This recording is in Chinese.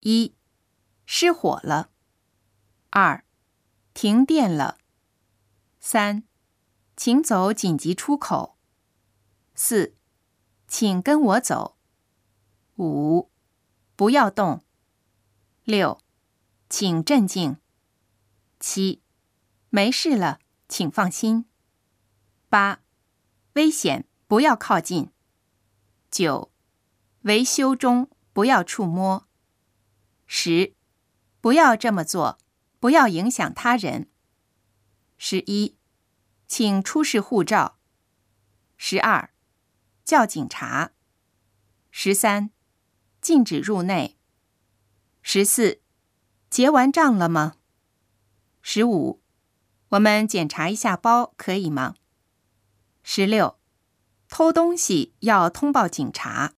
一、失火了；二、停电了；三、请走紧急出口；四、请跟我走；五、不要动；六、请镇静；七、没事了，请放心；八、危险，不要靠近；九、维修中，不要触摸。十，不要这么做，不要影响他人。十一，请出示护照。十二，叫警察。十三，禁止入内。十四，结完账了吗？十五，我们检查一下包，可以吗？十六，偷东西要通报警察。